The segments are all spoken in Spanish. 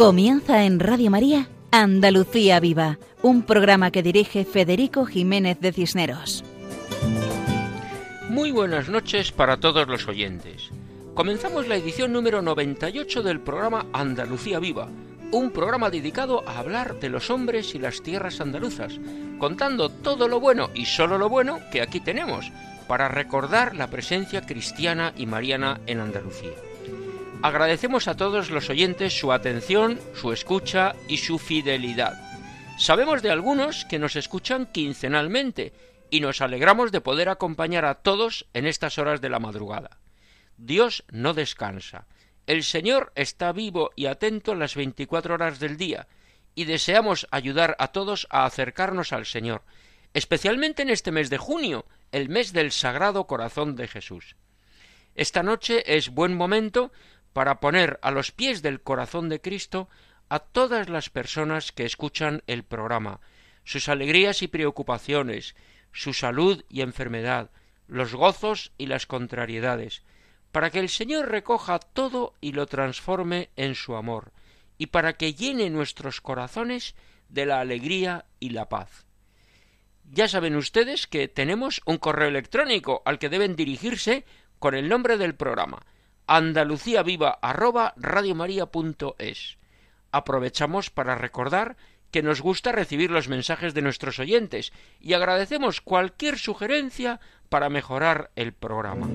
Comienza en Radio María Andalucía Viva, un programa que dirige Federico Jiménez de Cisneros. Muy buenas noches para todos los oyentes. Comenzamos la edición número 98 del programa Andalucía Viva, un programa dedicado a hablar de los hombres y las tierras andaluzas, contando todo lo bueno y solo lo bueno que aquí tenemos, para recordar la presencia cristiana y mariana en Andalucía. Agradecemos a todos los oyentes su atención, su escucha y su fidelidad. Sabemos de algunos que nos escuchan quincenalmente y nos alegramos de poder acompañar a todos en estas horas de la madrugada. Dios no descansa. El Señor está vivo y atento las veinticuatro horas del día, y deseamos ayudar a todos a acercarnos al Señor, especialmente en este mes de junio, el mes del Sagrado Corazón de Jesús. Esta noche es buen momento para poner a los pies del corazón de Cristo a todas las personas que escuchan el programa, sus alegrías y preocupaciones, su salud y enfermedad, los gozos y las contrariedades, para que el Señor recoja todo y lo transforme en su amor, y para que llene nuestros corazones de la alegría y la paz. Ya saben ustedes que tenemos un correo electrónico al que deben dirigirse con el nombre del programa andaluciaviva@radiomaria.es. Aprovechamos para recordar que nos gusta recibir los mensajes de nuestros oyentes y agradecemos cualquier sugerencia para mejorar el programa.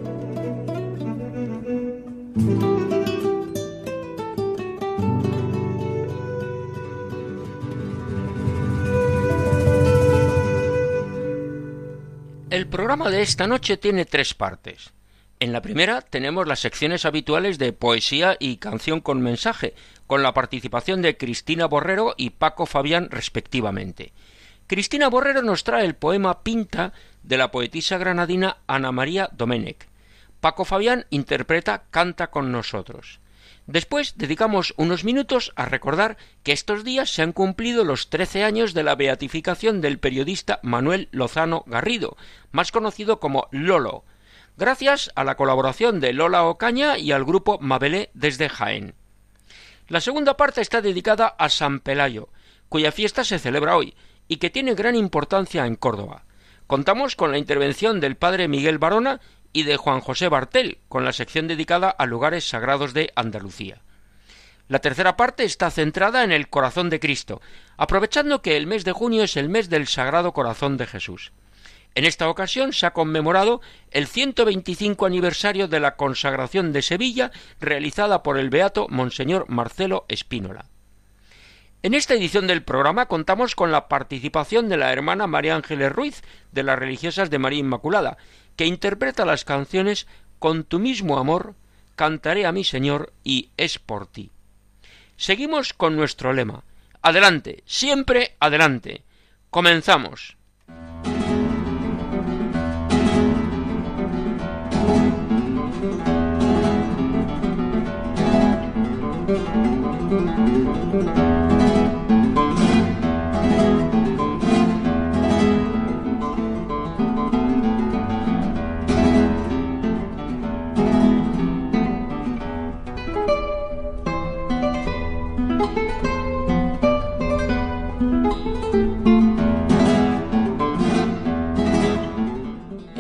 El programa de esta noche tiene tres partes. En la primera tenemos las secciones habituales de poesía y canción con mensaje, con la participación de Cristina Borrero y Paco Fabián respectivamente. Cristina Borrero nos trae el poema Pinta de la poetisa granadina Ana María Domenech. Paco Fabián interpreta Canta con nosotros. Después dedicamos unos minutos a recordar que estos días se han cumplido los trece años de la beatificación del periodista Manuel Lozano Garrido, más conocido como Lolo, gracias a la colaboración de Lola Ocaña y al grupo Mabelé desde Jaén. La segunda parte está dedicada a San Pelayo, cuya fiesta se celebra hoy y que tiene gran importancia en Córdoba. Contamos con la intervención del padre Miguel Barona y de Juan José Bartel, con la sección dedicada a lugares sagrados de Andalucía. La tercera parte está centrada en el corazón de Cristo, aprovechando que el mes de junio es el mes del Sagrado Corazón de Jesús. En esta ocasión se ha conmemorado el 125 aniversario de la consagración de Sevilla realizada por el beato Monseñor Marcelo Espínola. En esta edición del programa contamos con la participación de la hermana María Ángeles Ruiz de las religiosas de María Inmaculada, que interpreta las canciones Con tu mismo amor, Cantaré a mi Señor y Es por ti. Seguimos con nuestro lema. Adelante, siempre adelante. Comenzamos.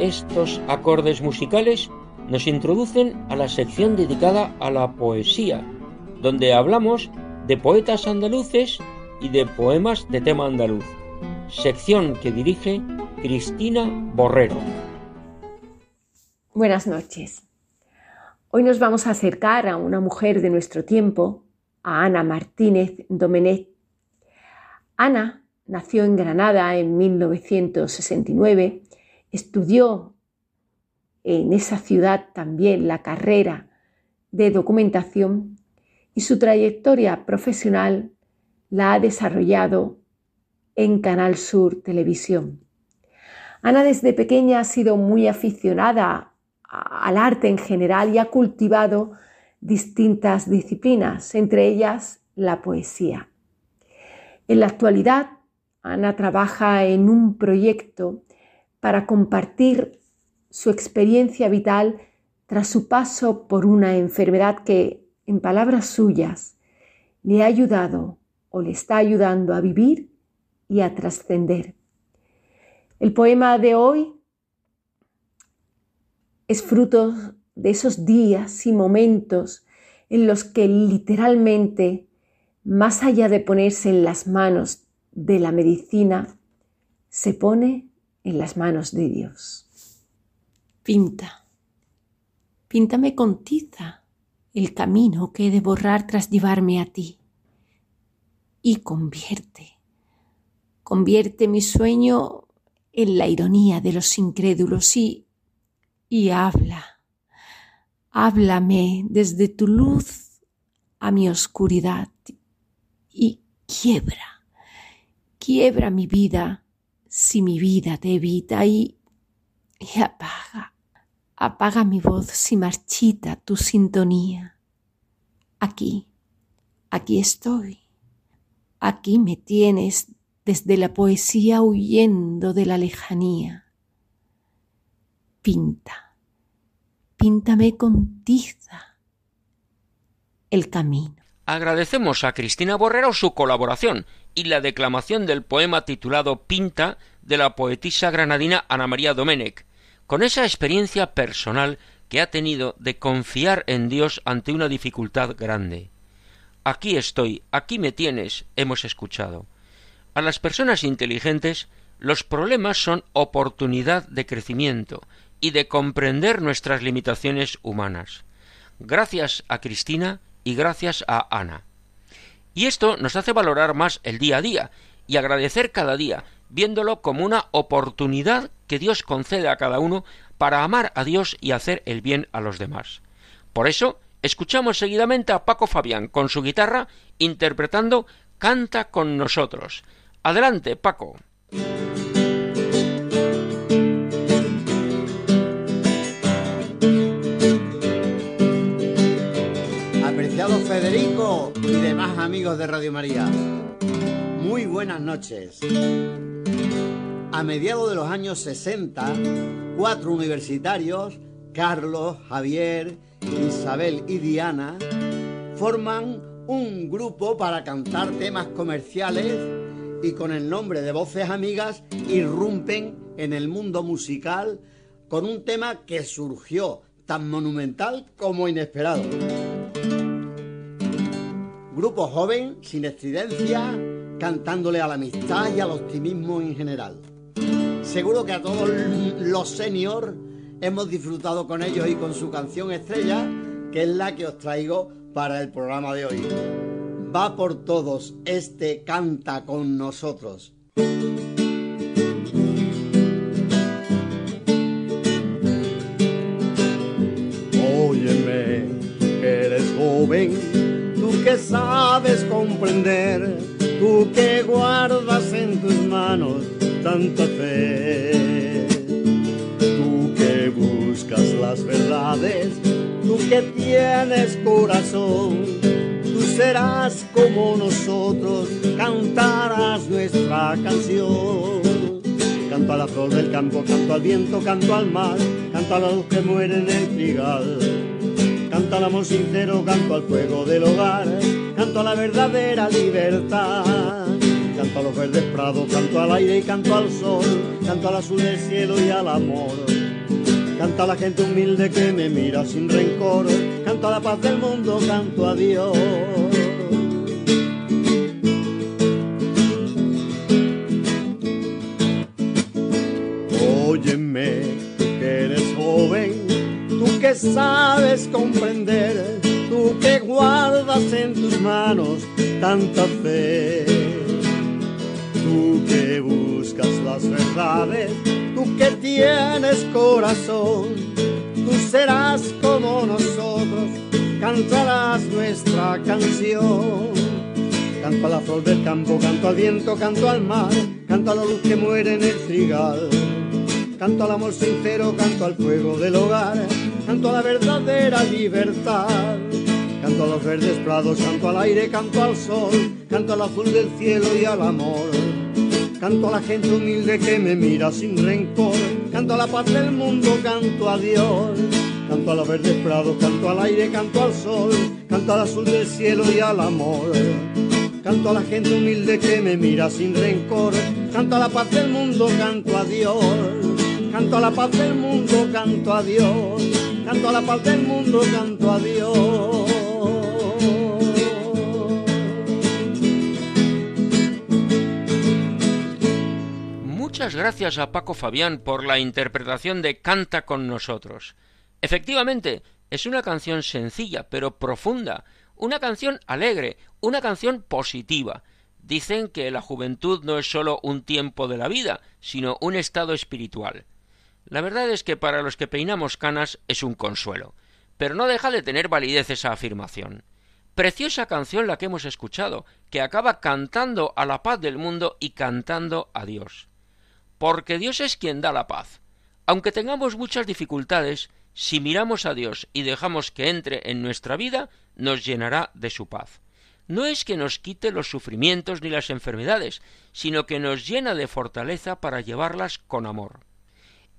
Estos acordes musicales nos introducen a la sección dedicada a la poesía, donde hablamos de poetas andaluces y de poemas de tema andaluz, sección que dirige Cristina Borrero. Buenas noches. Hoy nos vamos a acercar a una mujer de nuestro tiempo, a Ana Martínez Domenech. Ana nació en Granada en 1969, estudió en esa ciudad también la carrera de documentación y su trayectoria profesional la ha desarrollado en Canal Sur Televisión. Ana desde pequeña ha sido muy aficionada al arte en general y ha cultivado distintas disciplinas, entre ellas la poesía. En la actualidad, Ana trabaja en un proyecto para compartir su experiencia vital tras su paso por una enfermedad que en palabras suyas, le ha ayudado o le está ayudando a vivir y a trascender. El poema de hoy es fruto de esos días y momentos en los que literalmente, más allá de ponerse en las manos de la medicina, se pone en las manos de Dios. Pinta, píntame con tiza el camino que he de borrar tras llevarme a ti. Y convierte, convierte mi sueño en la ironía de los incrédulos y, y habla, háblame desde tu luz a mi oscuridad y quiebra, quiebra mi vida si mi vida te evita y, y apaga, apaga mi voz si marchita tu sintonía. Aquí, aquí estoy, aquí me tienes desde la poesía huyendo de la lejanía. Pinta, píntame con tiza el camino. Agradecemos a Cristina Borrero su colaboración y la declamación del poema titulado Pinta de la poetisa granadina Ana María Domenech, con esa experiencia personal que ha tenido de confiar en Dios ante una dificultad grande. Aquí estoy, aquí me tienes, hemos escuchado. A las personas inteligentes los problemas son oportunidad de crecimiento y de comprender nuestras limitaciones humanas. Gracias a Cristina y gracias a Ana. Y esto nos hace valorar más el día a día y agradecer cada día viéndolo como una oportunidad que Dios concede a cada uno para amar a Dios y hacer el bien a los demás. Por eso, escuchamos seguidamente a Paco Fabián con su guitarra interpretando Canta con nosotros. Adelante, Paco. Amigos de Radio María, muy buenas noches. A mediados de los años 60, cuatro universitarios, Carlos, Javier, Isabel y Diana, forman un grupo para cantar temas comerciales y con el nombre de Voces Amigas irrumpen en el mundo musical con un tema que surgió tan monumental como inesperado. Grupo joven, sin estridencia, cantándole a la amistad y al optimismo en general. Seguro que a todos los seniors hemos disfrutado con ellos y con su canción estrella, que es la que os traigo para el programa de hoy. Va por todos, este canta con nosotros. Óyeme, eres joven, sabes comprender, tú que guardas en tus manos tanta fe. Tú que buscas las verdades, tú que tienes corazón, tú serás como nosotros, cantarás nuestra canción. Canto a la flor del campo, canto al viento, canto al mar, canto a luz que muere en el trigal. Canto al amor sincero, canto al fuego del hogar, canto a la verdadera libertad canto a los verdes prados, canto al aire y canto al sol, canto al azul del cielo y al amor. Canto a la gente humilde que me mira sin rencor, canto a la paz del mundo, canto a Dios. Sabes comprender, tú que guardas en tus manos tanta fe tú que buscas las verdades, tú que tienes corazón, tú serás como nosotros, cantarás nuestra canción. Canto a la flor del campo, canto al viento, canto al mar, canto a la luz que muere en el trigal. Canto al amor sincero, canto al fuego del hogar, canto a la verdadera libertad. Canto a los verdes prados, canto al aire, canto al sol, canto al azul del cielo y al amor. Canto a la gente humilde que me mira sin rencor, canto a la paz del mundo, canto a Dios. Canto a los verdes prados, canto al aire, canto al sol, canto al azul del cielo y al amor. Canto a la gente humilde que me mira sin rencor, canto a la paz del mundo, canto a Dios. Canto a la paz del mundo, canto a Dios. Canto a la paz del mundo, canto a Dios. Muchas gracias a Paco Fabián por la interpretación de Canta con nosotros. Efectivamente, es una canción sencilla, pero profunda, una canción alegre, una canción positiva. Dicen que la juventud no es sólo un tiempo de la vida, sino un estado espiritual. La verdad es que para los que peinamos canas es un consuelo, pero no deja de tener validez esa afirmación. Preciosa canción la que hemos escuchado, que acaba cantando a la paz del mundo y cantando a Dios. Porque Dios es quien da la paz. Aunque tengamos muchas dificultades, si miramos a Dios y dejamos que entre en nuestra vida, nos llenará de su paz. No es que nos quite los sufrimientos ni las enfermedades, sino que nos llena de fortaleza para llevarlas con amor.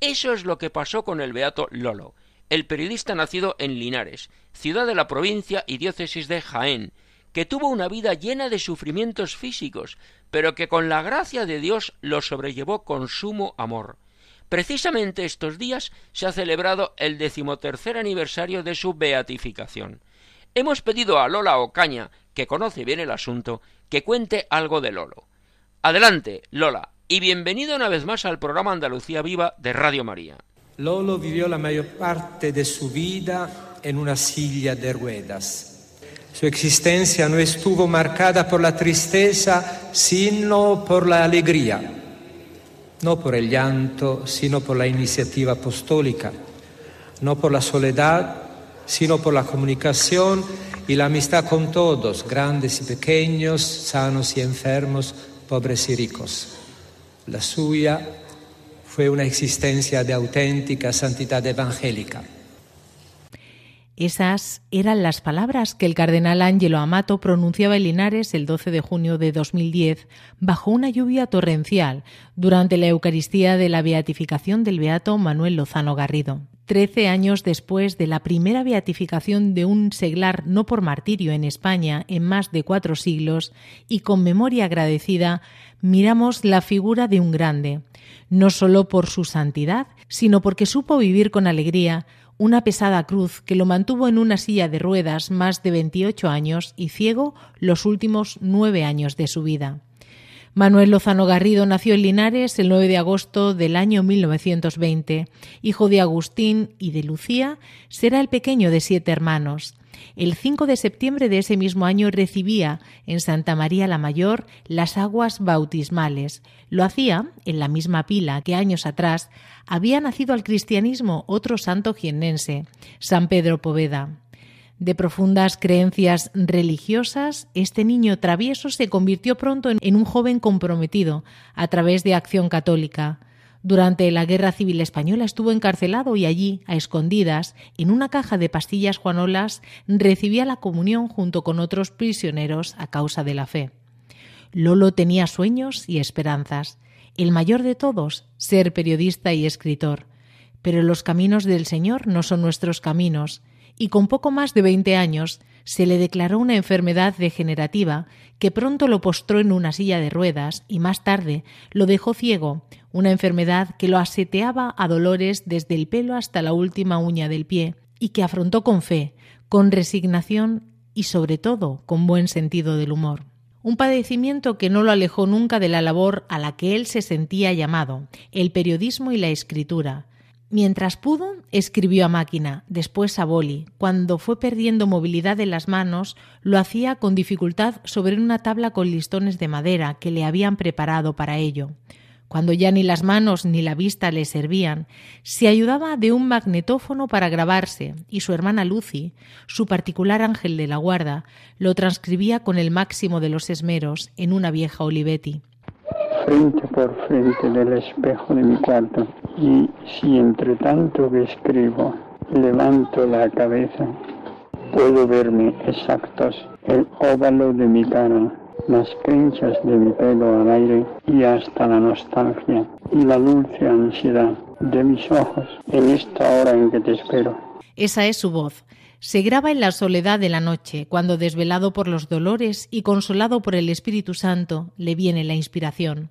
Eso es lo que pasó con el beato Lolo, el periodista nacido en Linares, ciudad de la provincia y diócesis de Jaén, que tuvo una vida llena de sufrimientos físicos, pero que con la gracia de Dios lo sobrellevó con sumo amor. Precisamente estos días se ha celebrado el decimotercer aniversario de su beatificación. Hemos pedido a Lola Ocaña, que conoce bien el asunto, que cuente algo de Lolo. Adelante, Lola, y bienvenido una vez más al programa Andalucía Viva de Radio María. Lolo vivió la mayor parte de su vida en una silla de ruedas. Su existencia no estuvo marcada por la tristeza, sino por la alegría no por el llanto, sino por la iniciativa apostólica, no por la soledad, sino por la comunicación y la amistad con todos, grandes y pequeños, sanos y enfermos, pobres y ricos. La suya fue una existencia de auténtica santidad evangélica. Esas eran las palabras que el cardenal Ángelo Amato pronunciaba en Linares el 12 de junio de 2010 bajo una lluvia torrencial durante la Eucaristía de la beatificación del beato Manuel Lozano Garrido. Trece años después de la primera beatificación de un seglar no por martirio en España en más de cuatro siglos y con memoria agradecida, miramos la figura de un grande, no solo por su santidad, sino porque supo vivir con alegría una pesada cruz que lo mantuvo en una silla de ruedas más de 28 años y ciego los últimos nueve años de su vida. Manuel Lozano Garrido nació en Linares el 9 de agosto del año 1920. Hijo de Agustín y de Lucía, será el pequeño de siete hermanos. El 5 de septiembre de ese mismo año recibía en Santa María la Mayor las aguas bautismales. Lo hacía en la misma pila que años atrás había nacido al cristianismo otro santo jiennense, San Pedro Poveda. De profundas creencias religiosas, este niño travieso se convirtió pronto en un joven comprometido a través de acción católica. Durante la Guerra Civil Española estuvo encarcelado y allí, a escondidas, en una caja de pastillas juanolas, recibía la comunión junto con otros prisioneros a causa de la fe. Lolo tenía sueños y esperanzas. El mayor de todos, ser periodista y escritor. Pero los caminos del Señor no son nuestros caminos, y con poco más de veinte años se le declaró una enfermedad degenerativa que pronto lo postró en una silla de ruedas y más tarde lo dejó ciego, una enfermedad que lo aseteaba a dolores desde el pelo hasta la última uña del pie y que afrontó con fe, con resignación y sobre todo con buen sentido del humor. Un padecimiento que no lo alejó nunca de la labor a la que él se sentía llamado, el periodismo y la escritura, Mientras pudo, escribió a máquina, después a boli. Cuando fue perdiendo movilidad de las manos, lo hacía con dificultad sobre una tabla con listones de madera que le habían preparado para ello. Cuando ya ni las manos ni la vista le servían, se ayudaba de un magnetófono para grabarse y su hermana Lucy, su particular ángel de la guarda, lo transcribía con el máximo de los esmeros en una vieja Olivetti frente por frente del espejo de mi cuarto y si entre tanto que escribo levanto la cabeza, puedo verme exactos el óvalo de mi cara, las crinchas de mi pelo al aire y hasta la nostalgia y la dulce ansiedad de mis ojos en esta hora en que te espero. Esa es su voz se graba en la soledad de la noche, cuando desvelado por los dolores y consolado por el Espíritu Santo, le viene la inspiración.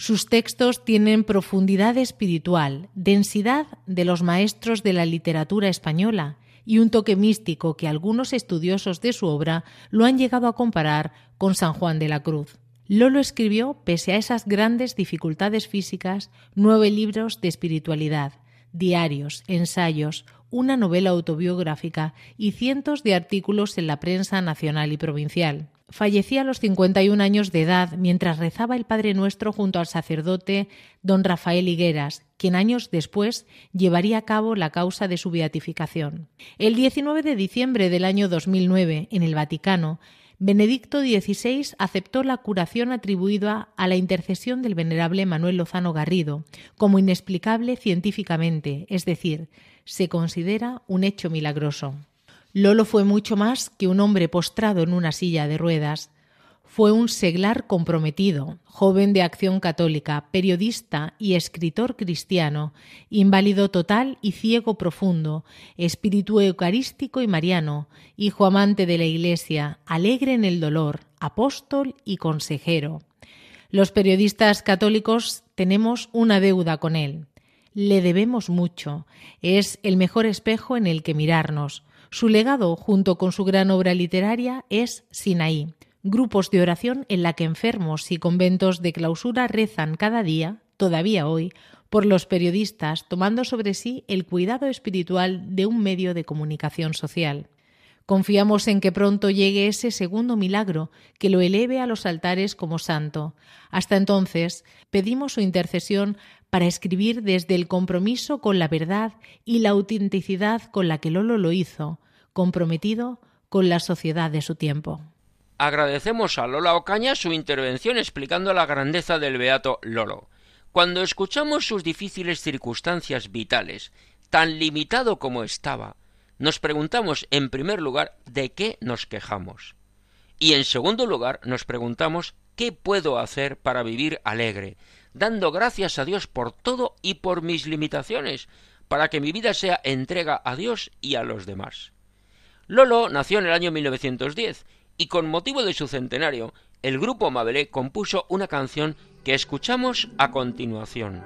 Sus textos tienen profundidad espiritual, densidad de los maestros de la literatura española y un toque místico que algunos estudiosos de su obra lo han llegado a comparar con San Juan de la Cruz. Lolo escribió, pese a esas grandes dificultades físicas, nueve libros de espiritualidad, diarios, ensayos, una novela autobiográfica y cientos de artículos en la prensa nacional y provincial. Fallecía a los 51 años de edad mientras rezaba el Padre Nuestro junto al sacerdote don Rafael Higueras, quien años después llevaría a cabo la causa de su beatificación. El 19 de diciembre del año 2009, en el Vaticano, Benedicto XVI aceptó la curación atribuida a la intercesión del venerable Manuel Lozano Garrido como inexplicable científicamente, es decir, se considera un hecho milagroso. Lolo fue mucho más que un hombre postrado en una silla de ruedas. Fue un seglar comprometido, joven de acción católica, periodista y escritor cristiano, inválido total y ciego profundo, espíritu eucarístico y mariano, hijo amante de la Iglesia, alegre en el dolor, apóstol y consejero. Los periodistas católicos tenemos una deuda con él. Le debemos mucho. Es el mejor espejo en el que mirarnos. Su legado, junto con su gran obra literaria, es Sinaí, grupos de oración en la que enfermos y conventos de clausura rezan cada día, todavía hoy, por los periodistas, tomando sobre sí el cuidado espiritual de un medio de comunicación social. Confiamos en que pronto llegue ese segundo milagro que lo eleve a los altares como santo. Hasta entonces, pedimos su intercesión para escribir desde el compromiso con la verdad y la autenticidad con la que Lolo lo hizo, comprometido con la sociedad de su tiempo. Agradecemos a Lola Ocaña su intervención explicando la grandeza del beato Lolo. Cuando escuchamos sus difíciles circunstancias vitales, tan limitado como estaba, nos preguntamos en primer lugar de qué nos quejamos. Y en segundo lugar nos preguntamos qué puedo hacer para vivir alegre, dando gracias a Dios por todo y por mis limitaciones, para que mi vida sea entrega a Dios y a los demás. Lolo nació en el año 1910 y con motivo de su centenario, el grupo Mabelé compuso una canción que escuchamos a continuación.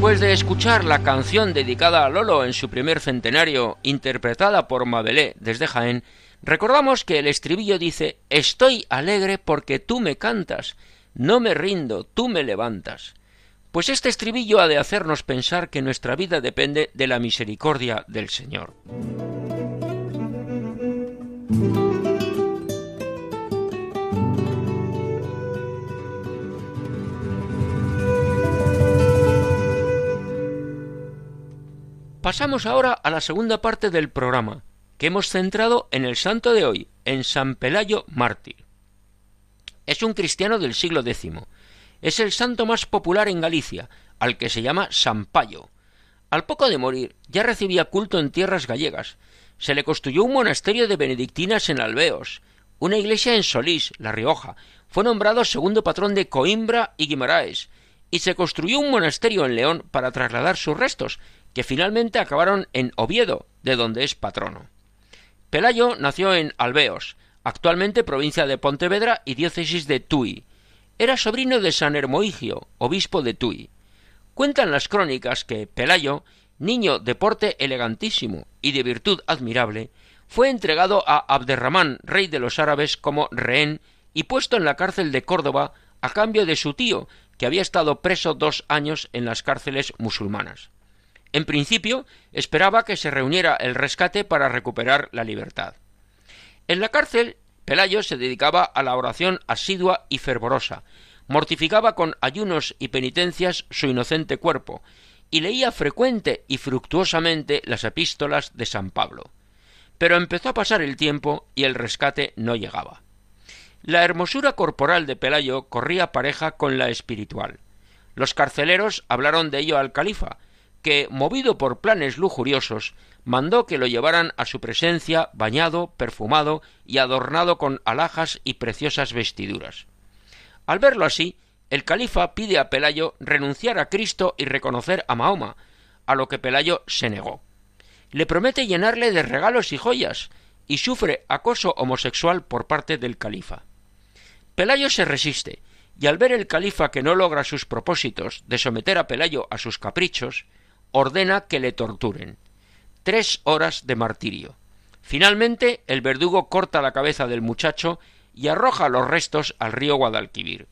Después de escuchar la canción dedicada a Lolo en su primer centenario, interpretada por Mabelé desde Jaén, recordamos que el estribillo dice Estoy alegre porque tú me cantas, no me rindo, tú me levantas. Pues este estribillo ha de hacernos pensar que nuestra vida depende de la misericordia del Señor. Pasamos ahora a la segunda parte del programa, que hemos centrado en el santo de hoy, en San Pelayo mártir. Es un cristiano del siglo X. Es el santo más popular en Galicia, al que se llama San Payo. Al poco de morir, ya recibía culto en tierras gallegas. Se le construyó un monasterio de benedictinas en Alveos, una iglesia en Solís, La Rioja. Fue nombrado segundo patrón de Coimbra y Guimaraes, y se construyó un monasterio en León para trasladar sus restos, que finalmente acabaron en Oviedo, de donde es patrono. Pelayo nació en Alveos, actualmente provincia de Pontevedra y diócesis de Tui. Era sobrino de San Hermoigio, obispo de Tui. Cuentan las crónicas que Pelayo, niño de porte elegantísimo y de virtud admirable, fue entregado a Abderramán, rey de los árabes, como rehén y puesto en la cárcel de Córdoba a cambio de su tío, que había estado preso dos años en las cárceles musulmanas. En principio, esperaba que se reuniera el rescate para recuperar la libertad. En la cárcel, Pelayo se dedicaba a la oración asidua y fervorosa, mortificaba con ayunos y penitencias su inocente cuerpo, y leía frecuente y fructuosamente las epístolas de San Pablo. Pero empezó a pasar el tiempo y el rescate no llegaba. La hermosura corporal de Pelayo corría pareja con la espiritual. Los carceleros hablaron de ello al califa, que, movido por planes lujuriosos, mandó que lo llevaran a su presencia bañado, perfumado y adornado con alhajas y preciosas vestiduras. Al verlo así, el califa pide a Pelayo renunciar a Cristo y reconocer a Mahoma, a lo que Pelayo se negó. Le promete llenarle de regalos y joyas, y sufre acoso homosexual por parte del califa. Pelayo se resiste, y al ver el califa que no logra sus propósitos de someter a Pelayo a sus caprichos, ordena que le torturen. Tres horas de martirio. Finalmente, el verdugo corta la cabeza del muchacho y arroja los restos al río Guadalquivir.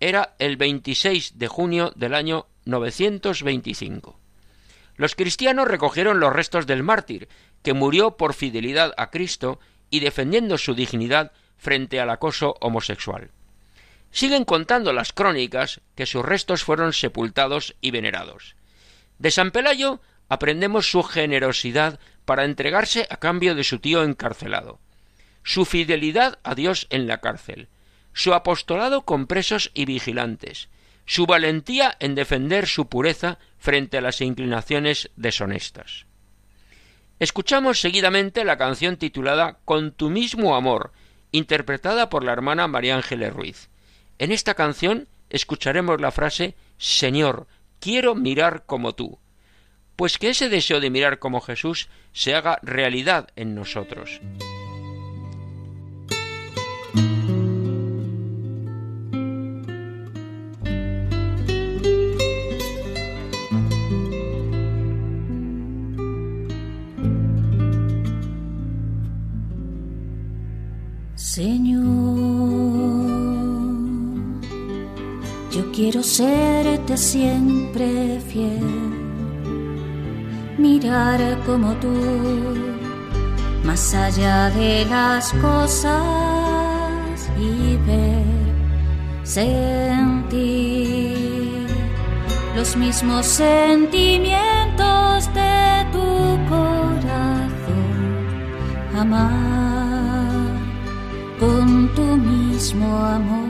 Era el 26 de junio del año 925. Los cristianos recogieron los restos del mártir, que murió por fidelidad a Cristo y defendiendo su dignidad frente al acoso homosexual. Siguen contando las crónicas que sus restos fueron sepultados y venerados. De San Pelayo aprendemos su generosidad para entregarse a cambio de su tío encarcelado, su fidelidad a Dios en la cárcel, su apostolado con presos y vigilantes, su valentía en defender su pureza frente a las inclinaciones deshonestas. Escuchamos seguidamente la canción titulada Con tu mismo amor, interpretada por la hermana María Ángeles Ruiz. En esta canción escucharemos la frase Señor, quiero mirar como tú. Pues que ese deseo de mirar como Jesús se haga realidad en nosotros. Quiero serte siempre fiel, mirar como tú, más allá de las cosas y ver, sentir los mismos sentimientos de tu corazón, amar con tu mismo amor.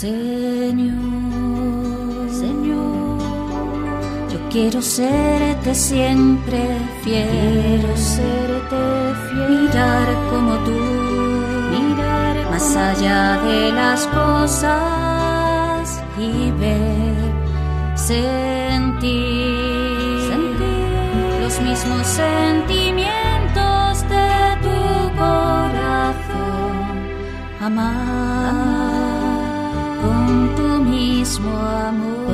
Señor, Señor, yo quiero serte siempre fiel, quiero serte fiel, mirar como tú, mirar más allá de las cosas y ver, sentir, sentir. los mismos sentimientos de tu corazón, amar con tu mismo mismo amor,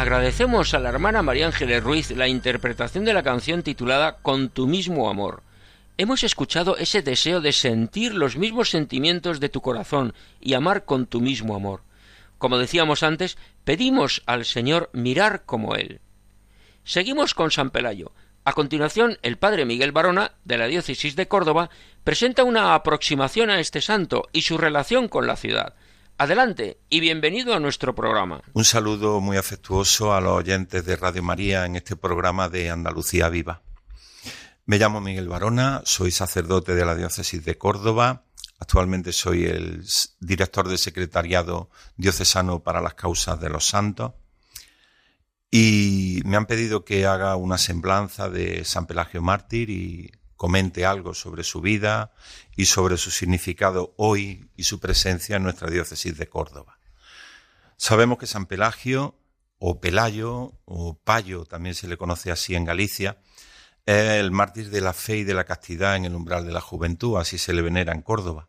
Agradecemos a la hermana María Ángeles Ruiz la interpretación de la canción titulada Con tu mismo amor. Hemos escuchado ese deseo de sentir los mismos sentimientos de tu corazón y amar con tu mismo amor. Como decíamos antes, pedimos al Señor mirar como Él. Seguimos con San Pelayo. A continuación, el padre Miguel Barona, de la diócesis de Córdoba, presenta una aproximación a este santo y su relación con la ciudad. Adelante y bienvenido a nuestro programa. Un saludo muy afectuoso a los oyentes de Radio María en este programa de Andalucía Viva. Me llamo Miguel Barona, soy sacerdote de la diócesis de Córdoba. Actualmente soy el director del secretariado diocesano para las causas de los santos. Y me han pedido que haga una semblanza de San Pelagio Mártir y comente algo sobre su vida y sobre su significado hoy y su presencia en nuestra diócesis de Córdoba. Sabemos que San Pelagio, o Pelayo, o Payo, también se le conoce así en Galicia, es el mártir de la fe y de la castidad en el umbral de la juventud, así se le venera en Córdoba.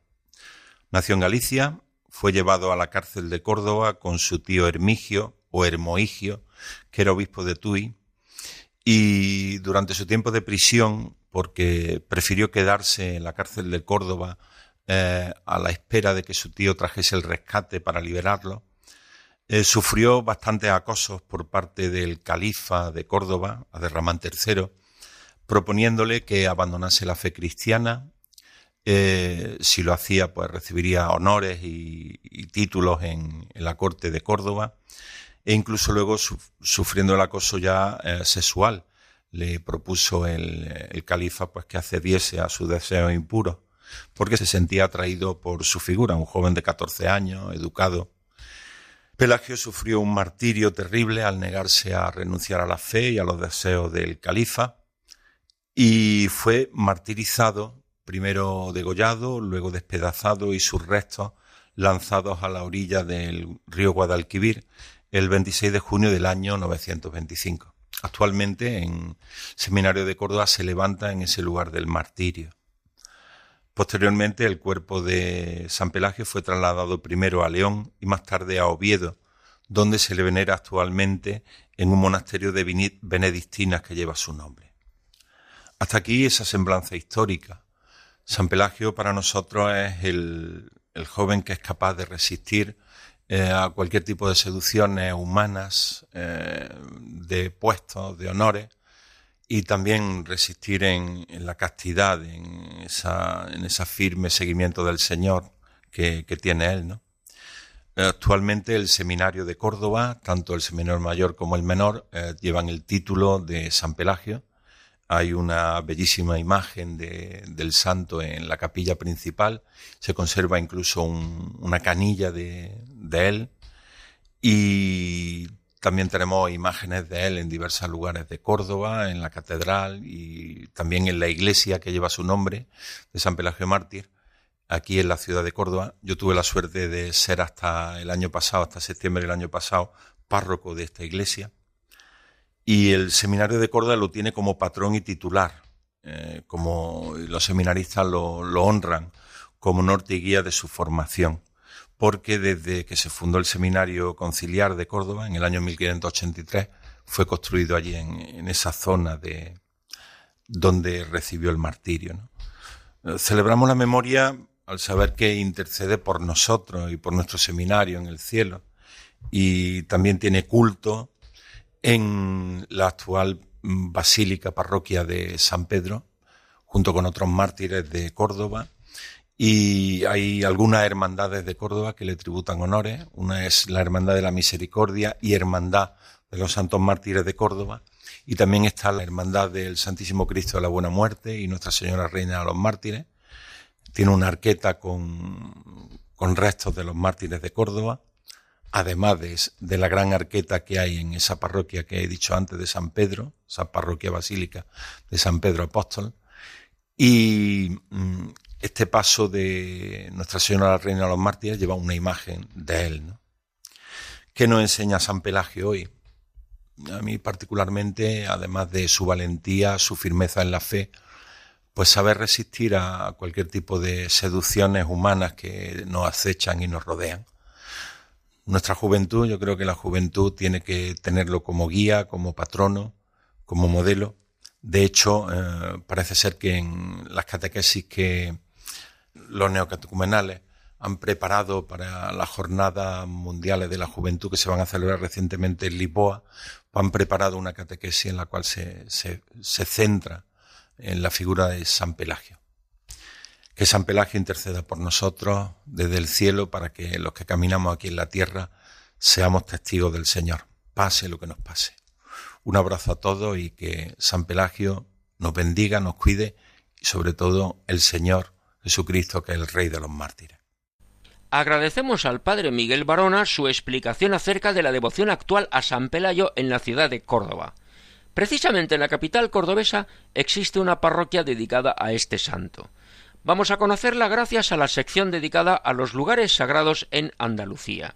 Nació en Galicia, fue llevado a la cárcel de Córdoba con su tío Hermigio, o Hermoigio, que era obispo de Tui, y durante su tiempo de prisión porque prefirió quedarse en la cárcel de Córdoba eh, a la espera de que su tío trajese el rescate para liberarlo. Eh, sufrió bastantes acosos por parte del califa de Córdoba, Aderramán III, proponiéndole que abandonase la fe cristiana. Eh, si lo hacía, pues recibiría honores y, títulos en, la corte de Córdoba e incluso luego sufriendo el acoso ya sexual le propuso el, califa pues que accediese a su deseo impuro, porque se sentía atraído por su figura, un joven de 14 años, educado. Pelagio sufrió un martirio terrible al negarse a renunciar a la fe y a los deseos del califa, y fue martirizado, primero degollado, luego despedazado y sus restos lanzados a la orilla del río Guadalquivir el 26 de junio del año 925. Actualmente en Seminario de Córdoba se levanta en ese lugar del martirio. Posteriormente el cuerpo de San Pelagio fue trasladado primero a León y más tarde a Oviedo, donde se le venera actualmente en un monasterio de benedictinas que lleva su nombre. Hasta aquí esa semblanza histórica. San Pelagio para nosotros es el, el joven que es capaz de resistir eh, a cualquier tipo de seducciones humanas, eh, de puestos, de honores, y también resistir en, la castidad, en esa, en ese firme seguimiento del Señor que, tiene él, ¿no? Actualmente el seminario de Córdoba, tanto el seminario mayor como el menor, eh, llevan el título de San Pelagio. Hay una bellísima imagen de, del santo en la capilla principal. Se conserva incluso una canilla de, de él y también tenemos imágenes de él en diversos lugares de Córdoba, en la catedral y también en la iglesia que lleva su nombre, de San Pelagio Mártir, aquí en la ciudad de Córdoba. Yo tuve la suerte de ser hasta el año pasado, hasta septiembre del año pasado, párroco de esta iglesia. Y el seminario de Córdoba lo tiene como patrón y titular, eh, como los seminaristas lo, honran como norte y guía de su formación porque desde que se fundó el Seminario Conciliar de Córdoba en el año 1583 fue construido allí en, esa zona de donde recibió el martirio. Eh, celebramos la memoria al saber que intercede por nosotros y por nuestro seminario en el cielo y también tiene culto en la actual Basílica Parroquia de San Pedro, junto con otros mártires de Córdoba y hay algunas hermandades de Córdoba que le tributan honores. Una es la Hermandad de la Misericordia y Hermandad de los Santos Mártires de Córdoba. Y también está la Hermandad del Santísimo Cristo de la Buena Muerte y Nuestra Señora Reina de los Mártires. Tiene una arqueta con, con restos de los mártires de Córdoba. Además de, la gran arqueta que hay en esa parroquia que he dicho antes de San Pedro, esa parroquia basílica de San Pedro Apóstol, y mm, este paso de Nuestra Señora la Reina de los Mártires lleva una imagen de él. ¿no? ¿Qué nos enseña San Pelagio hoy? A mí particularmente, además de su valentía, su firmeza en la fe, pues saber resistir a cualquier tipo de seducciones humanas que nos acechan y nos rodean nuestra juventud, yo creo que la juventud tiene que tenerlo como guía, como patrono, como modelo. De hecho, eh, parece ser que en las catequesis que los neocatecumenales han preparado para las jornadas mundiales de la juventud que se van a celebrar recientemente en Lisboa, han preparado una catequesis en la cual se, se, se centra en la figura de San Pelagio. Que San Pelagio interceda por nosotros desde el cielo para que los que caminamos aquí en la tierra seamos testigos del Señor, pase lo que nos pase. Un abrazo a todos y que San Pelagio nos bendiga, nos cuide y sobre todo el Señor Jesucristo, que es el Rey de los mártires. Agradecemos al Padre Miguel Barona su explicación acerca de la devoción actual a San Pelayo en la ciudad de Córdoba. Precisamente en la capital cordobesa existe una parroquia dedicada a este santo. Vamos a conocerla gracias a la sección dedicada a los lugares sagrados en Andalucía.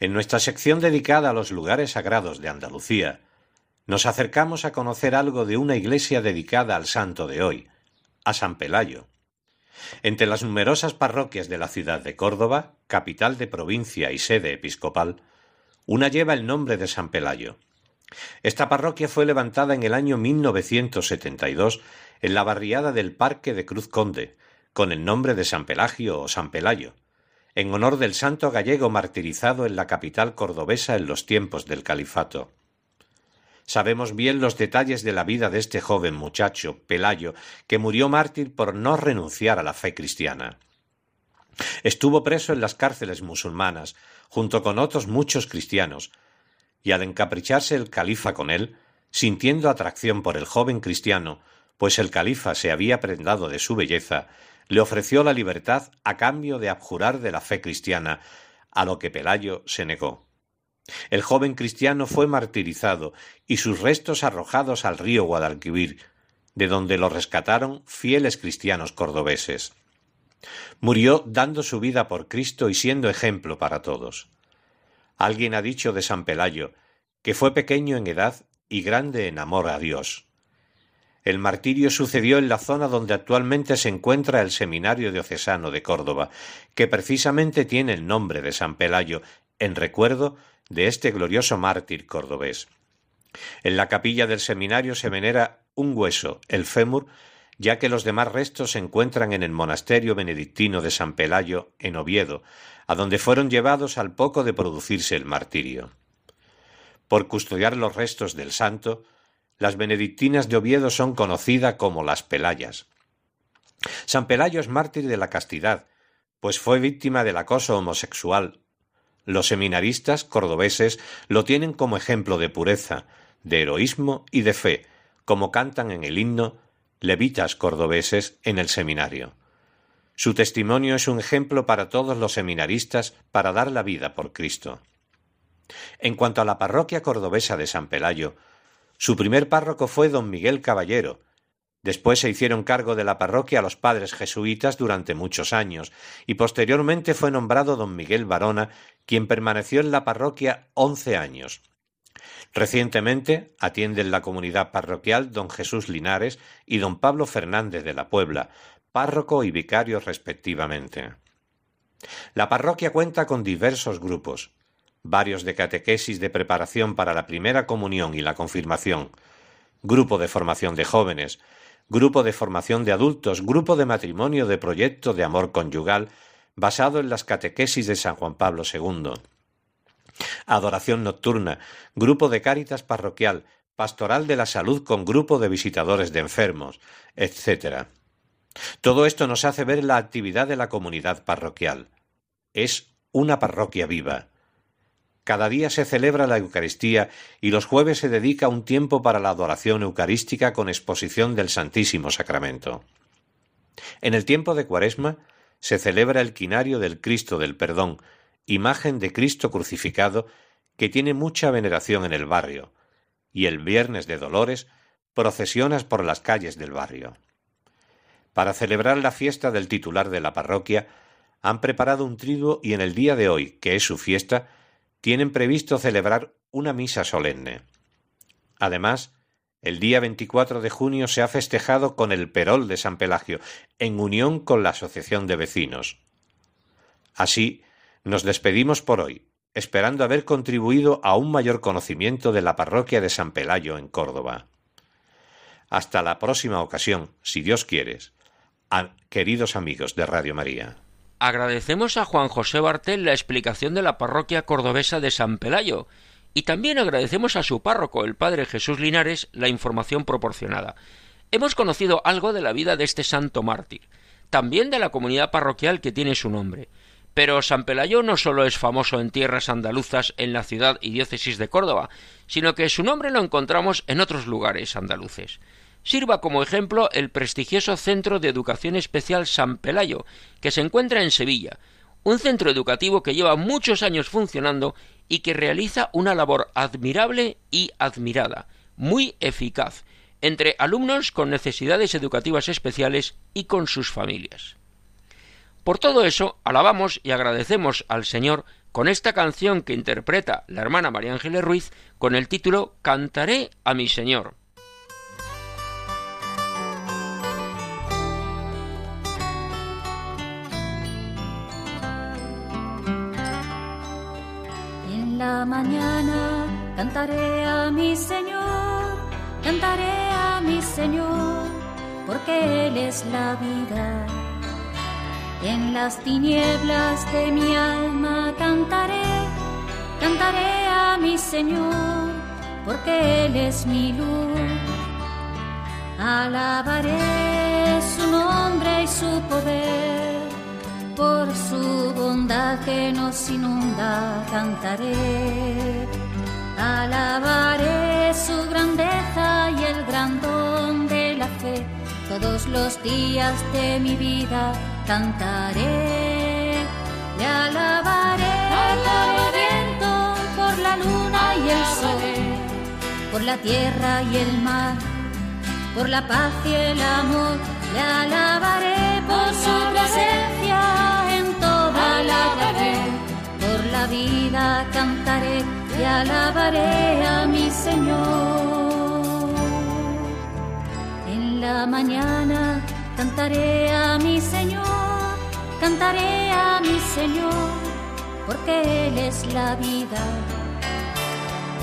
En nuestra sección dedicada a los lugares sagrados de Andalucía, nos acercamos a conocer algo de una iglesia dedicada al santo de hoy, a San Pelayo. Entre las numerosas parroquias de la ciudad de Córdoba, capital de provincia y sede episcopal, una lleva el nombre de San Pelayo. Esta parroquia fue levantada en el año 1972 en la barriada del Parque de Cruz Conde, con el nombre de San Pelagio o San Pelayo, en honor del santo gallego martirizado en la capital cordobesa en los tiempos del califato. Sabemos bien los detalles de la vida de este joven muchacho, Pelayo, que murió mártir por no renunciar a la fe cristiana. Estuvo preso en las cárceles musulmanas, junto con otros muchos cristianos, y al encapricharse el califa con él, sintiendo atracción por el joven cristiano, pues el califa se había prendado de su belleza, le ofreció la libertad a cambio de abjurar de la fe cristiana, a lo que Pelayo se negó. El joven cristiano fue martirizado y sus restos arrojados al río Guadalquivir, de donde lo rescataron fieles cristianos cordobeses. Murió dando su vida por Cristo y siendo ejemplo para todos. Alguien ha dicho de San Pelayo que fue pequeño en edad y grande en amor a Dios. El martirio sucedió en la zona donde actualmente se encuentra el Seminario Diocesano de Córdoba, que precisamente tiene el nombre de San Pelayo, en recuerdo de este glorioso mártir cordobés. En la capilla del seminario se venera un hueso, el fémur, ya que los demás restos se encuentran en el monasterio benedictino de San Pelayo, en Oviedo, a donde fueron llevados al poco de producirse el martirio. Por custodiar los restos del santo, las benedictinas de Oviedo son conocidas como las Pelayas. San Pelayo es mártir de la castidad, pues fue víctima del acoso homosexual. Los seminaristas cordobeses lo tienen como ejemplo de pureza, de heroísmo y de fe, como cantan en el himno levitas cordobeses en el seminario. Su testimonio es un ejemplo para todos los seminaristas para dar la vida por Cristo. En cuanto a la parroquia cordobesa de San Pelayo, su primer párroco fue don Miguel Caballero. Después se hicieron cargo de la parroquia los padres jesuitas durante muchos años, y posteriormente fue nombrado don Miguel Varona, quien permaneció en la parroquia once años. Recientemente atienden la comunidad parroquial don Jesús Linares y don Pablo Fernández de la Puebla, párroco y vicario respectivamente. La parroquia cuenta con diversos grupos, varios de catequesis de preparación para la primera comunión y la confirmación, grupo de formación de jóvenes, grupo de formación de adultos, grupo de matrimonio de proyecto de amor conyugal basado en las catequesis de San Juan Pablo II. Adoración nocturna, grupo de cáritas parroquial, pastoral de la salud con grupo de visitadores de enfermos, etc. Todo esto nos hace ver la actividad de la comunidad parroquial. Es una parroquia viva. Cada día se celebra la Eucaristía y los jueves se dedica un tiempo para la adoración eucarística con exposición del Santísimo Sacramento. En el tiempo de Cuaresma se celebra el quinario del Cristo del Perdón, imagen de Cristo crucificado que tiene mucha veneración en el barrio, y el Viernes de Dolores procesionas por las calles del barrio. Para celebrar la fiesta del titular de la parroquia, han preparado un triduo y en el día de hoy, que es su fiesta, tienen previsto celebrar una misa solemne. Además, el día 24 de junio se ha festejado con el Perol de San Pelagio, en unión con la Asociación de Vecinos. Así, nos despedimos por hoy, esperando haber contribuido a un mayor conocimiento de la parroquia de San Pelayo en Córdoba. Hasta la próxima ocasión, si Dios quieres, queridos amigos de Radio María. Agradecemos a Juan José Bartel la explicación de la parroquia cordobesa de San Pelayo y también agradecemos a su párroco, el padre Jesús Linares, la información proporcionada. Hemos conocido algo de la vida de este santo mártir, también de la comunidad parroquial que tiene su nombre. Pero San Pelayo no solo es famoso en tierras andaluzas en la ciudad y diócesis de Córdoba, sino que su nombre lo encontramos en otros lugares andaluces. Sirva como ejemplo el prestigioso Centro de Educación Especial San Pelayo, que se encuentra en Sevilla, un centro educativo que lleva muchos años funcionando y que realiza una labor admirable y admirada, muy eficaz, entre alumnos con necesidades educativas especiales y con sus familias. Por todo eso, alabamos y agradecemos al Señor con esta canción que interpreta la hermana María Ángeles Ruiz con el título Cantaré a mi Señor. La mañana cantaré a mi Señor, cantaré a mi Señor, porque Él es la vida. En las tinieblas de mi alma cantaré, cantaré a mi Señor, porque Él es mi luz. Alabaré su nombre y su poder por su bondad que nos inunda, cantaré. Alabaré su grandeza y el gran don de la fe. Todos los días de mi vida cantaré. Le alabaré viento, por la luna y el sol, por la tierra y el mar, por la paz y el amor. Le alabaré por su presencia la vida cantaré y alabaré a mi Señor. En la mañana cantaré a mi Señor, cantaré a mi Señor, porque Él es la vida.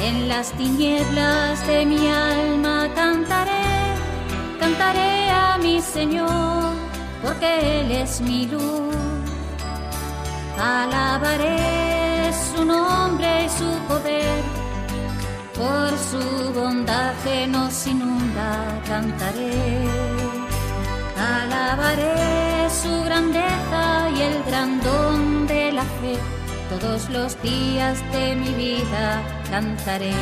En las tinieblas de mi alma cantaré, cantaré a mi Señor, porque Él es mi luz Alabaré su nombre y su poder, por su bondad que nos inunda, cantaré. Alabaré su grandeza y el gran don de la fe, todos los días de mi vida cantaré.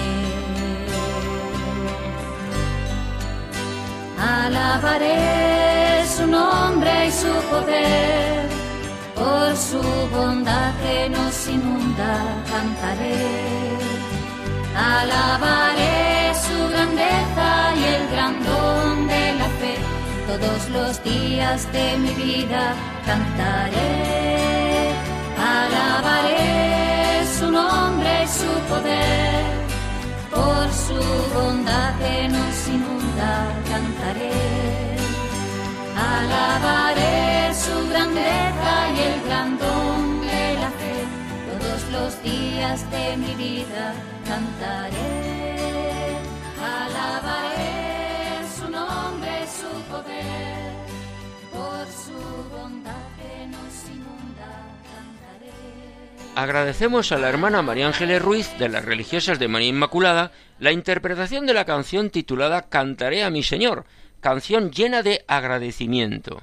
Alabaré su nombre y su poder por su bondad que nos inunda, cantaré. Alabaré su grandeza y el gran don de la fe. Todos los días de mi vida cantaré. Alabaré su nombre y su poder. bondad que nos inunda, cantaré. Alabaré su grandeza y el gran don de la fe. Todos los días de mi vida cantaré. Alabaré su nombre, su poder, por su bondad que nos inunda. Agradecemos a la hermana María Ángeles Ruiz de las religiosas de María Inmaculada la interpretación de la canción titulada Cantaré a mi Señor, canción llena de agradecimiento.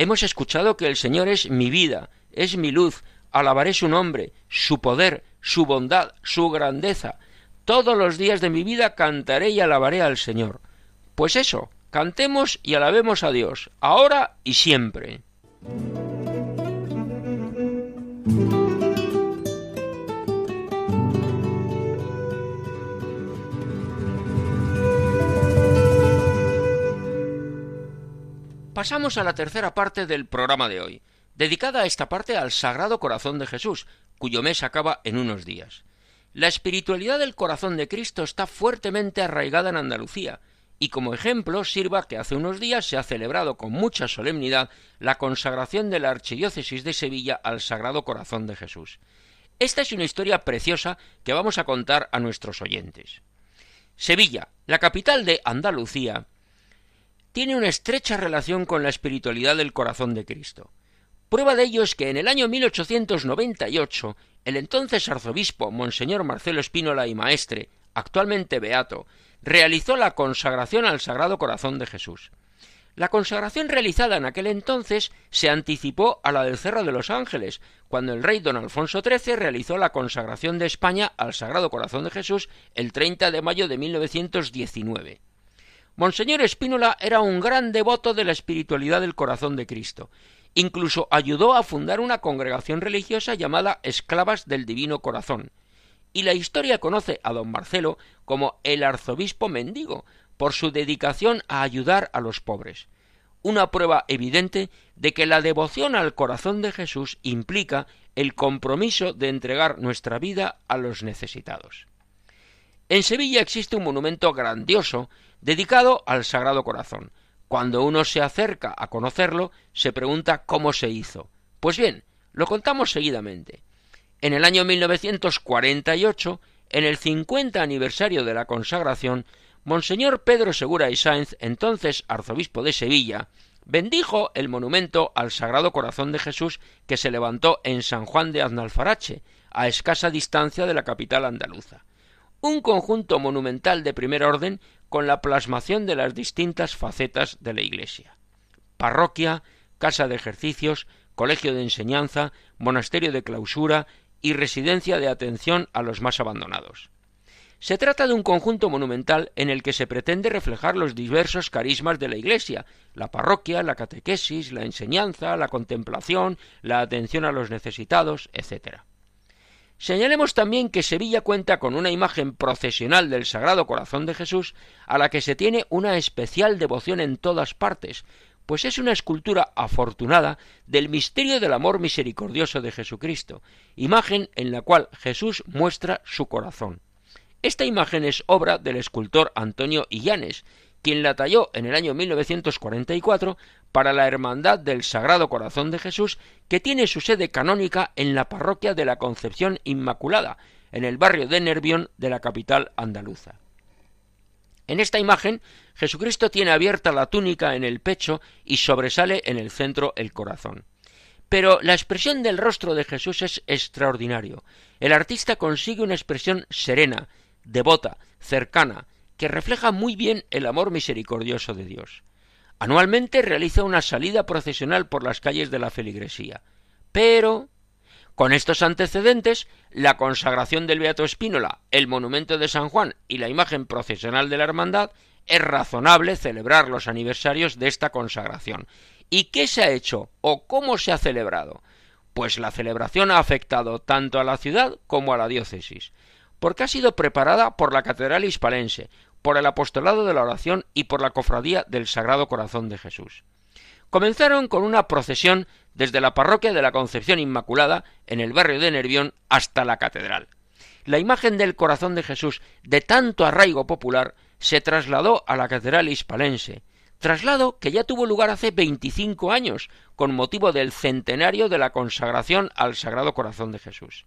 Hemos escuchado que el Señor es mi vida, es mi luz, alabaré su nombre, su poder, su bondad, su grandeza. Todos los días de mi vida cantaré y alabaré al Señor. Pues eso, cantemos y alabemos a Dios, ahora y siempre. Pasamos a la tercera parte del programa de hoy, dedicada a esta parte al Sagrado Corazón de Jesús, cuyo mes acaba en unos días. La espiritualidad del corazón de Cristo está fuertemente arraigada en Andalucía, y como ejemplo sirva que hace unos días se ha celebrado con mucha solemnidad la consagración de la Archidiócesis de Sevilla al Sagrado Corazón de Jesús. Esta es una historia preciosa que vamos a contar a nuestros oyentes. Sevilla, la capital de Andalucía, tiene una estrecha relación con la espiritualidad del corazón de Cristo. Prueba de ello es que en el año 1898 el entonces arzobispo Monseñor Marcelo Espínola y Maestre, actualmente beato, realizó la consagración al Sagrado Corazón de Jesús. La consagración realizada en aquel entonces se anticipó a la del Cerro de los Ángeles, cuando el rey don Alfonso XIII realizó la consagración de España al Sagrado Corazón de Jesús el 30 de mayo de 1919. Monseñor Espínola era un gran devoto de la espiritualidad del corazón de Cristo. Incluso ayudó a fundar una congregación religiosa llamada Esclavas del Divino Corazón. Y la historia conoce a don Marcelo como el arzobispo mendigo, por su dedicación a ayudar a los pobres. Una prueba evidente de que la devoción al corazón de Jesús implica el compromiso de entregar nuestra vida a los necesitados. En Sevilla existe un monumento grandioso dedicado al Sagrado Corazón. Cuando uno se acerca a conocerlo, se pregunta cómo se hizo. Pues bien, lo contamos seguidamente. En el año 1948, en el 50 aniversario de la consagración, Monseñor Pedro Segura y Sáenz, entonces arzobispo de Sevilla, bendijo el monumento al Sagrado Corazón de Jesús que se levantó en San Juan de Aznalfarache, a escasa distancia de la capital andaluza. Un conjunto monumental de primer orden con la plasmación de las distintas facetas de la Iglesia. Parroquia, casa de ejercicios, colegio de enseñanza, monasterio de clausura y residencia de atención a los más abandonados. Se trata de un conjunto monumental en el que se pretende reflejar los diversos carismas de la Iglesia, la parroquia, la catequesis, la enseñanza, la contemplación, la atención a los necesitados, etc. Señalemos también que Sevilla cuenta con una imagen procesional del Sagrado Corazón de Jesús a la que se tiene una especial devoción en todas partes, pues es una escultura afortunada del misterio del amor misericordioso de Jesucristo, imagen en la cual Jesús muestra su corazón. Esta imagen es obra del escultor Antonio Illanes, quien la talló en el año 1944 para la Hermandad del Sagrado Corazón de Jesús, que tiene su sede canónica en la parroquia de la Concepción Inmaculada, en el barrio de Nervión de la capital andaluza. En esta imagen, Jesucristo tiene abierta la túnica en el pecho y sobresale en el centro el corazón. Pero la expresión del rostro de Jesús es extraordinario. El artista consigue una expresión serena, devota, cercana, que refleja muy bien el amor misericordioso de Dios. Anualmente realiza una salida procesional por las calles de la feligresía. Pero, con estos antecedentes, la consagración del Beato Espínola, el monumento de San Juan y la imagen procesional de la Hermandad, es razonable celebrar los aniversarios de esta consagración. ¿Y qué se ha hecho o cómo se ha celebrado? Pues la celebración ha afectado tanto a la ciudad como a la diócesis, porque ha sido preparada por la Catedral Hispalense, por el apostolado de la oración y por la cofradía del Sagrado Corazón de Jesús. Comenzaron con una procesión desde la parroquia de la Concepción Inmaculada, en el barrio de Nervión, hasta la catedral. La imagen del corazón de Jesús, de tanto arraigo popular, se trasladó a la catedral hispalense, traslado que ya tuvo lugar hace 25 años, con motivo del centenario de la consagración al Sagrado Corazón de Jesús.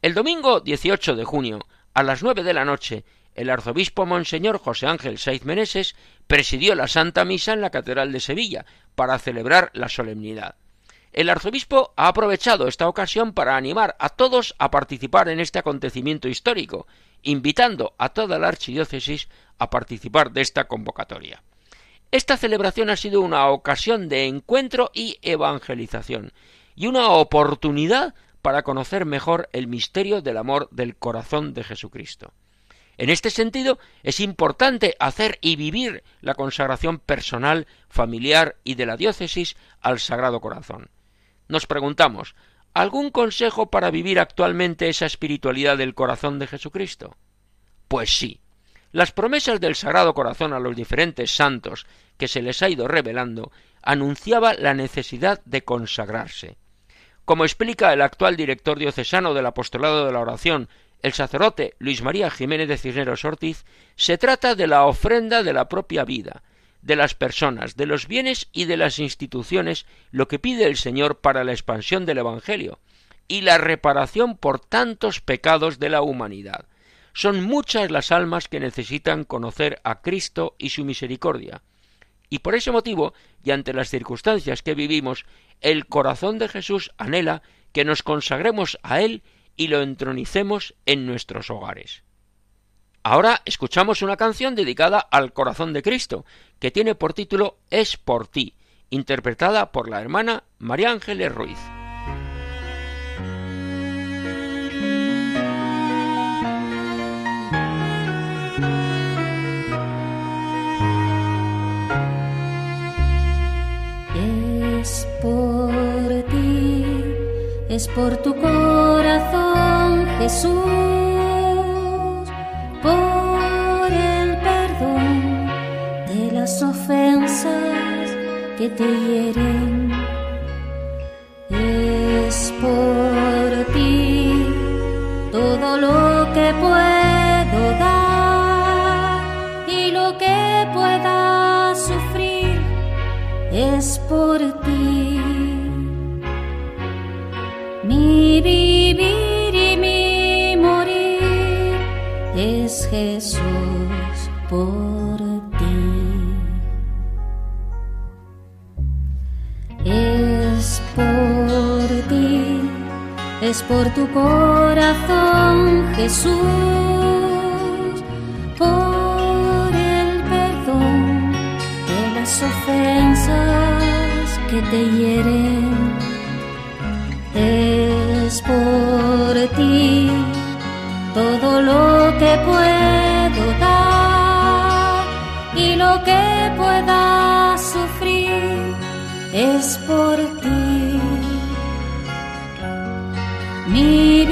El domingo 18 de junio, a las nueve de la noche, el arzobispo Monseñor José Ángel Saiz Meneses presidió la Santa Misa en la Catedral de Sevilla para celebrar la solemnidad. El arzobispo ha aprovechado esta ocasión para animar a todos a participar en este acontecimiento histórico, invitando a toda la archidiócesis a participar de esta convocatoria. Esta celebración ha sido una ocasión de encuentro y evangelización, y una oportunidad para conocer mejor el misterio del amor del corazón de Jesucristo. En este sentido, es importante hacer y vivir la consagración personal, familiar y de la diócesis al Sagrado Corazón. Nos preguntamos, ¿algún consejo para vivir actualmente esa espiritualidad del corazón de Jesucristo? Pues sí. Las promesas del Sagrado Corazón a los diferentes santos que se les ha ido revelando anunciaba la necesidad de consagrarse. Como explica el actual director diocesano del Apostolado de la Oración, el sacerdote Luis María Jiménez de Cisneros Ortiz, se trata de la ofrenda de la propia vida, de las personas, de los bienes y de las instituciones, lo que pide el Señor para la expansión del Evangelio y la reparación por tantos pecados de la humanidad. Son muchas las almas que necesitan conocer a Cristo y su misericordia. Y por ese motivo, y ante las circunstancias que vivimos, el corazón de Jesús anhela que nos consagremos a Él y lo entronicemos en nuestros hogares. Ahora escuchamos una canción dedicada al corazón de Cristo, que tiene por título Es por ti, interpretada por la hermana María Ángeles Ruiz. Es por es por tu corazón, Jesús por el perdón de las ofensas que te hieren. Es por ti todo lo que puedo dar y lo que pueda sufrir es por ti. Vivir Jesús por ti. Es por ti, es por tu corazón, Jesús, por el perdón de las ofensas que te hieren. Es por ti todo lo que puedo dar y lo que pueda sufrir es por ti. Mi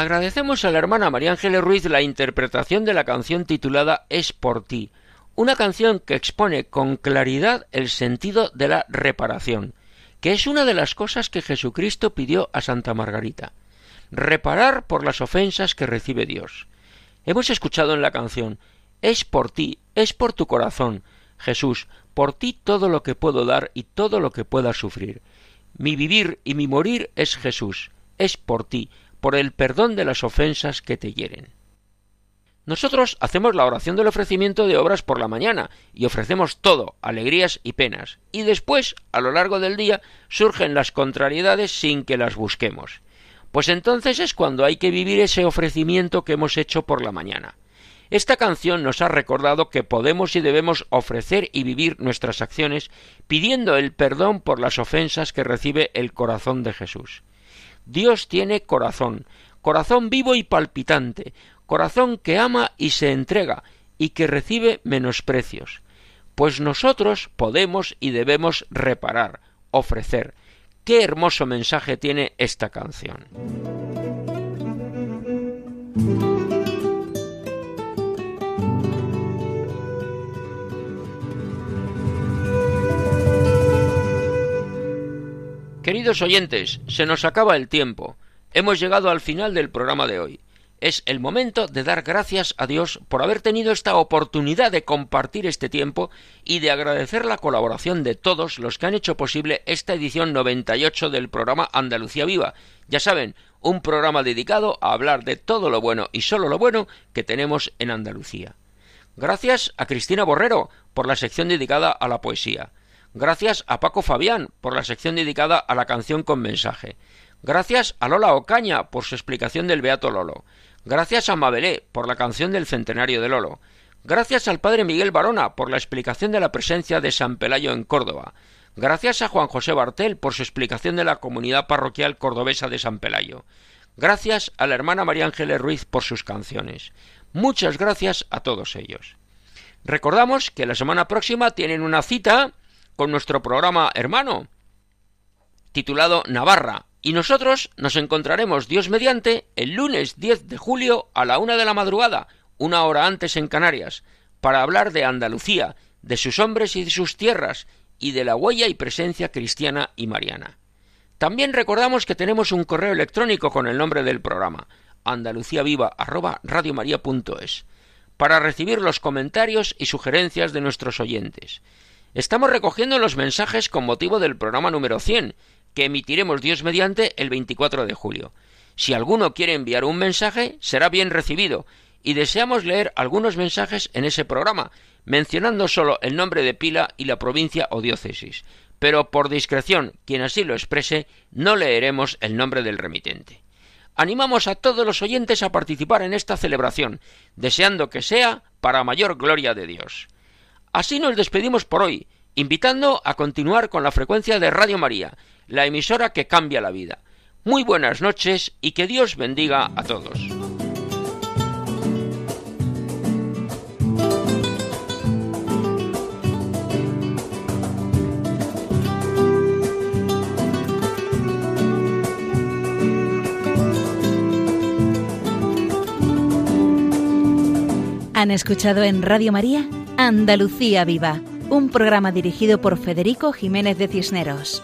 Agradecemos a la hermana María Ángeles Ruiz la interpretación de la canción titulada Es por ti, una canción que expone con claridad el sentido de la reparación, que es una de las cosas que Jesucristo pidió a Santa Margarita, reparar por las ofensas que recibe Dios. Hemos escuchado en la canción Es por ti, es por tu corazón, Jesús, por ti todo lo que puedo dar y todo lo que pueda sufrir. Mi vivir y mi morir es Jesús, es por ti, por el perdón de las ofensas que te hieren. Nosotros hacemos la oración del ofrecimiento de obras por la mañana y ofrecemos todo, alegrías y penas, y después, a lo largo del día, surgen las contrariedades sin que las busquemos. Pues entonces es cuando hay que vivir ese ofrecimiento que hemos hecho por la mañana. Esta canción nos ha recordado que podemos y debemos ofrecer y vivir nuestras acciones pidiendo el perdón por las ofensas que recibe el corazón de Jesús. Dios tiene corazón, corazón vivo y palpitante, corazón que ama y se entrega y que recibe menosprecios. Pues nosotros podemos y debemos reparar, ofrecer. Qué hermoso mensaje tiene esta canción. Queridos oyentes, se nos acaba el tiempo. Hemos llegado al final del programa de hoy. Es el momento de dar gracias a Dios por haber tenido esta oportunidad de compartir este tiempo y de agradecer la colaboración de todos los que han hecho posible esta edición 98 del programa Andalucía Viva. Ya saben, un programa dedicado a hablar de todo lo bueno y solo lo bueno que tenemos en Andalucía. Gracias a Cristina Borrero por la sección dedicada a la poesía. Gracias a Paco Fabián por la sección dedicada a la canción con mensaje. Gracias a Lola Ocaña por su explicación del Beato Lolo. Gracias a Mabelé por la canción del centenario de Lolo. Gracias al padre Miguel Barona por la explicación de la presencia de San Pelayo en Córdoba. Gracias a Juan José Bartel por su explicación de la comunidad parroquial cordobesa de San Pelayo. Gracias a la hermana María Ángeles Ruiz por sus canciones. Muchas gracias a todos ellos. Recordamos que la semana próxima tienen una cita con nuestro programa hermano, titulado Navarra, y nosotros nos encontraremos Dios mediante el lunes 10 de julio a la una de la madrugada, una hora antes en Canarias, para hablar de Andalucía, de sus hombres y de sus tierras, y de la huella y presencia cristiana y mariana. También recordamos que tenemos un correo electrónico con el nombre del programa, andaluciaviva@radiomaria.es, para recibir los comentarios y sugerencias de nuestros oyentes. Estamos recogiendo los mensajes con motivo del programa número 100, que emitiremos Dios mediante el 24 de julio. Si alguno quiere enviar un mensaje, será bien recibido, y deseamos leer algunos mensajes en ese programa, mencionando solo el nombre de pila y la provincia o diócesis. Pero por discreción, quien así lo exprese, no leeremos el nombre del remitente. Animamos a todos los oyentes a participar en esta celebración, deseando que sea para mayor gloria de Dios. Así nos despedimos por hoy, invitando a continuar con la frecuencia de Radio María, la emisora que cambia la vida. Muy buenas noches y que Dios bendiga a todos. Han escuchado en Radio María Andalucía Viva, un programa dirigido por Federico Jiménez de Cisneros.